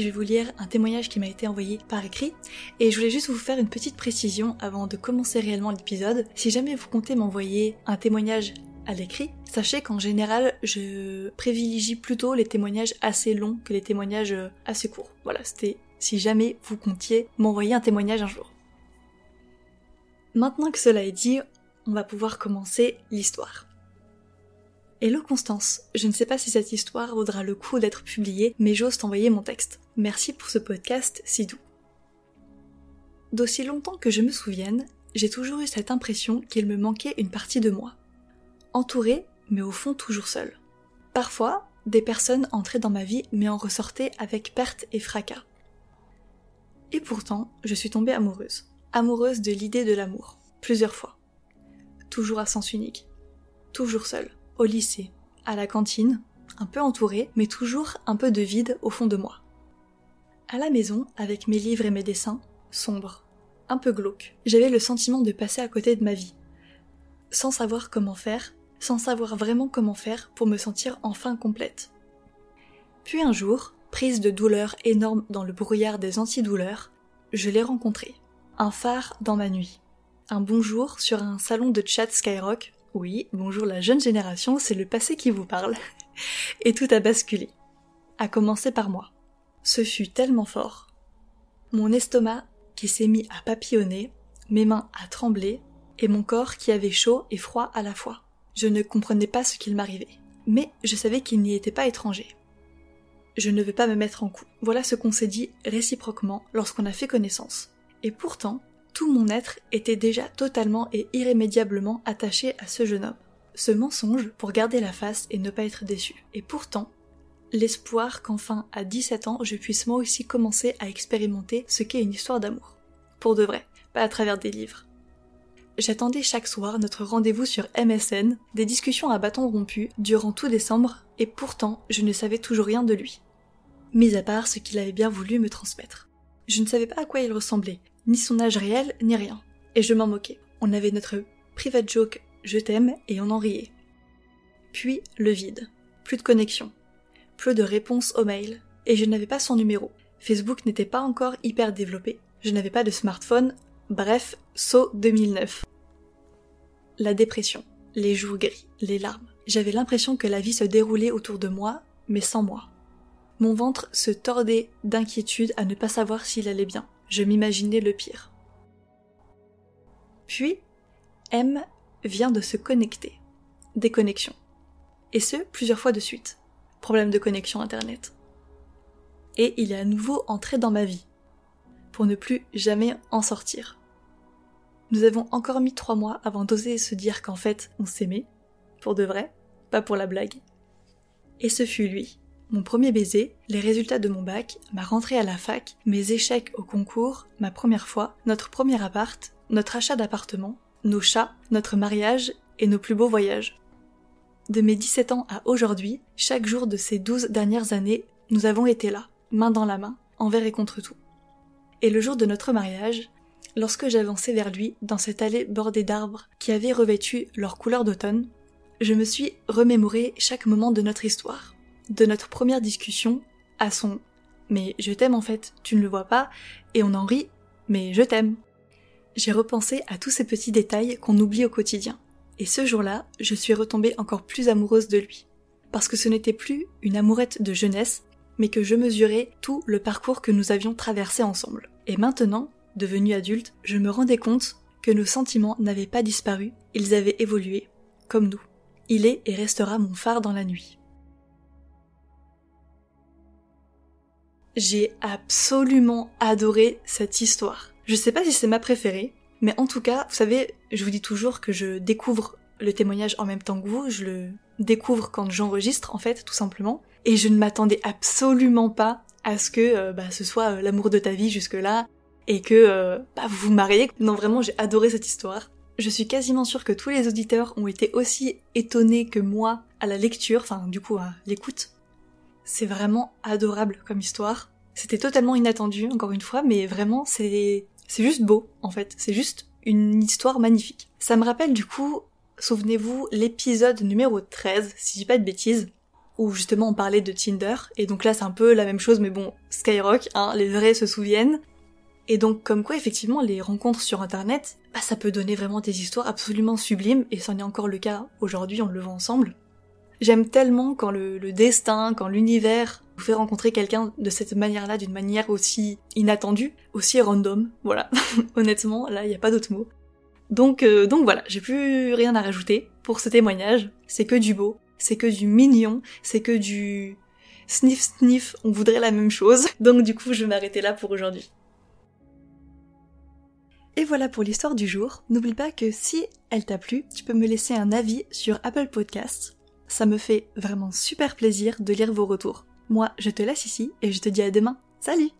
je vais vous lire un témoignage qui m'a été envoyé par écrit et je voulais juste vous faire une petite précision avant de commencer réellement l'épisode. Si jamais vous comptez m'envoyer un témoignage à l'écrit, sachez qu'en général, je privilégie plutôt les témoignages assez longs que les témoignages assez courts. Voilà, c'était si jamais vous comptiez m'envoyer un témoignage un jour. Maintenant que cela est dit, on va pouvoir commencer l'histoire. Hello Constance, je ne sais pas si cette histoire vaudra le coup d'être publiée, mais j'ose t'envoyer mon texte. Merci pour ce podcast si doux. D'aussi longtemps que je me souvienne, j'ai toujours eu cette impression qu'il me manquait une partie de moi. Entourée, mais au fond toujours seule. Parfois, des personnes entraient dans ma vie mais en ressortaient avec perte et fracas. Et pourtant, je suis tombée amoureuse. Amoureuse de l'idée de l'amour. Plusieurs fois. Toujours à sens unique. Toujours seule au lycée, à la cantine, un peu entourée, mais toujours un peu de vide au fond de moi. À la maison, avec mes livres et mes dessins, sombre, un peu glauque, j'avais le sentiment de passer à côté de ma vie, sans savoir comment faire, sans savoir vraiment comment faire pour me sentir enfin complète. Puis un jour, prise de douleur énorme dans le brouillard des antidouleurs, je l'ai rencontré. Un phare dans ma nuit. Un bonjour sur un salon de chat Skyrock oui, bonjour la jeune génération, c'est le passé qui vous parle. Et tout a basculé. À commencer par moi. Ce fut tellement fort. Mon estomac qui s'est mis à papillonner, mes mains à trembler, et mon corps qui avait chaud et froid à la fois. Je ne comprenais pas ce qu'il m'arrivait. Mais je savais qu'il n'y était pas étranger. Je ne veux pas me mettre en coup. Voilà ce qu'on s'est dit réciproquement lorsqu'on a fait connaissance. Et pourtant, tout mon être était déjà totalement et irrémédiablement attaché à ce jeune homme. Ce mensonge pour garder la face et ne pas être déçu. Et pourtant, l'espoir qu'enfin, à 17 ans, je puisse moi aussi commencer à expérimenter ce qu'est une histoire d'amour. Pour de vrai, pas à travers des livres. J'attendais chaque soir notre rendez-vous sur MSN, des discussions à bâton rompu durant tout décembre, et pourtant je ne savais toujours rien de lui. Mis à part ce qu'il avait bien voulu me transmettre. Je ne savais pas à quoi il ressemblait, ni son âge réel, ni rien. Et je m'en moquais. On avait notre private joke je t'aime et on en riait. Puis le vide. Plus de connexion. Plus de réponses aux mails. Et je n'avais pas son numéro. Facebook n'était pas encore hyper développé. Je n'avais pas de smartphone. Bref, saut 2009. La dépression. Les joues gris. Les larmes. J'avais l'impression que la vie se déroulait autour de moi, mais sans moi. Mon ventre se tordait d'inquiétude à ne pas savoir s'il allait bien. Je m'imaginais le pire. Puis, M vient de se connecter. Déconnexion. Et ce, plusieurs fois de suite. Problème de connexion Internet. Et il est à nouveau entré dans ma vie. Pour ne plus jamais en sortir. Nous avons encore mis trois mois avant d'oser se dire qu'en fait, on s'aimait. Pour de vrai, pas pour la blague. Et ce fut lui, mon premier baiser, les résultats de mon bac, ma rentrée à la fac, mes échecs au concours, ma première fois, notre premier appart, notre achat d'appartement, nos chats, notre mariage et nos plus beaux voyages. De mes 17 ans à aujourd'hui, chaque jour de ces 12 dernières années, nous avons été là, main dans la main, envers et contre tout. Et le jour de notre mariage, lorsque j'avançais vers lui dans cette allée bordée d'arbres qui avaient revêtu leur couleur d'automne, je me suis remémoré chaque moment de notre histoire de notre première discussion à son Mais je t'aime en fait, tu ne le vois pas, et on en rit, mais je t'aime. J'ai repensé à tous ces petits détails qu'on oublie au quotidien. Et ce jour-là, je suis retombée encore plus amoureuse de lui. Parce que ce n'était plus une amourette de jeunesse, mais que je mesurais tout le parcours que nous avions traversé ensemble. Et maintenant, devenue adulte, je me rendais compte que nos sentiments n'avaient pas disparu, ils avaient évolué, comme nous. Il est et restera mon phare dans la nuit. j'ai absolument adoré cette histoire. Je sais pas si c'est ma préférée, mais en tout cas, vous savez, je vous dis toujours que je découvre le témoignage en même temps que vous, je le découvre quand j'enregistre en fait, tout simplement, et je ne m'attendais absolument pas à ce que euh, bah, ce soit euh, l'amour de ta vie jusque-là, et que euh, bah, vous vous mariez. Non, vraiment, j'ai adoré cette histoire. Je suis quasiment sûre que tous les auditeurs ont été aussi étonnés que moi à la lecture, enfin du coup à l'écoute. C'est vraiment adorable comme histoire. C'était totalement inattendu, encore une fois, mais vraiment c'est c'est juste beau en fait. C'est juste une histoire magnifique. Ça me rappelle du coup, souvenez-vous, l'épisode numéro 13, si je dis pas de bêtises, où justement on parlait de Tinder, et donc là c'est un peu la même chose, mais bon, Skyrock, hein, les vrais se souviennent. Et donc comme quoi effectivement les rencontres sur internet, bah, ça peut donner vraiment des histoires absolument sublimes, et c'en est encore le cas aujourd'hui, on le voit ensemble. J'aime tellement quand le, destin, quand l'univers vous fait rencontrer quelqu'un de cette manière-là, d'une manière aussi inattendue, aussi random, voilà. Honnêtement, là, il n'y a pas d'autre mot. Donc, euh, donc voilà, j'ai plus rien à rajouter pour ce témoignage. C'est que du beau, c'est que du mignon, c'est que du sniff sniff, on voudrait la même chose. Donc du coup, je vais m'arrêter là pour aujourd'hui. Et voilà pour l'histoire du jour. N'oublie pas que si elle t'a plu, tu peux me laisser un avis sur Apple Podcasts. Ça me fait vraiment super plaisir de lire vos retours. Moi, je te laisse ici et je te dis à demain. Salut